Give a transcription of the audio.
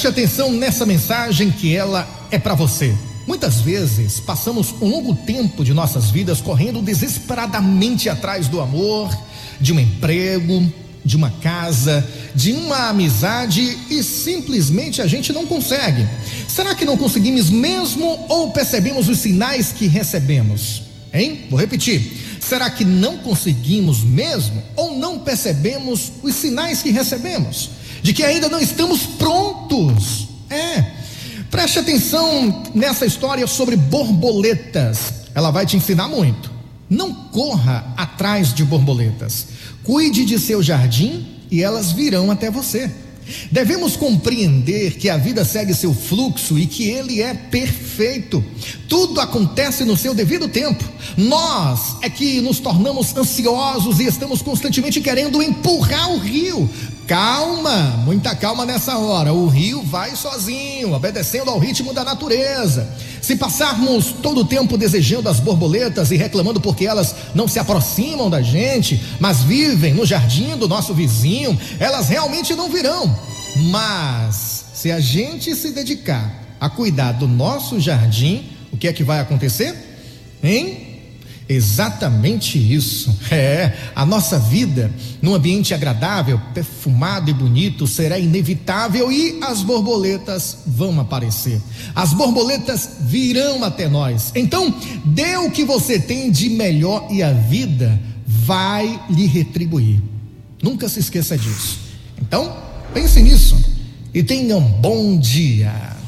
Preste atenção nessa mensagem que ela é para você. Muitas vezes passamos um longo tempo de nossas vidas correndo desesperadamente atrás do amor, de um emprego, de uma casa, de uma amizade e simplesmente a gente não consegue. Será que não conseguimos mesmo ou percebemos os sinais que recebemos? Hein? Vou repetir. Será que não conseguimos mesmo ou não percebemos os sinais que recebemos? De que ainda não estamos prontos? É. Preste atenção nessa história sobre borboletas. Ela vai te ensinar muito. Não corra atrás de borboletas. Cuide de seu jardim e elas virão até você. Devemos compreender que a vida segue seu fluxo e que ele é perfeito. Tudo acontece no seu devido tempo. Nós é que nos tornamos ansiosos e estamos constantemente querendo empurrar o rio. Calma, muita calma nessa hora. O rio vai sozinho, obedecendo ao ritmo da natureza. Se passarmos todo o tempo desejando as borboletas e reclamando porque elas não se aproximam da gente, mas vivem no jardim do nosso vizinho, elas realmente não virão. Mas se a gente se dedicar a cuidar do nosso jardim, o que é que vai acontecer? Hein? Exatamente isso. É, a nossa vida num ambiente agradável, perfumado e bonito será inevitável e as borboletas vão aparecer. As borboletas virão até nós. Então, dê o que você tem de melhor e a vida vai lhe retribuir. Nunca se esqueça disso. Então, pense nisso e tenha um bom dia.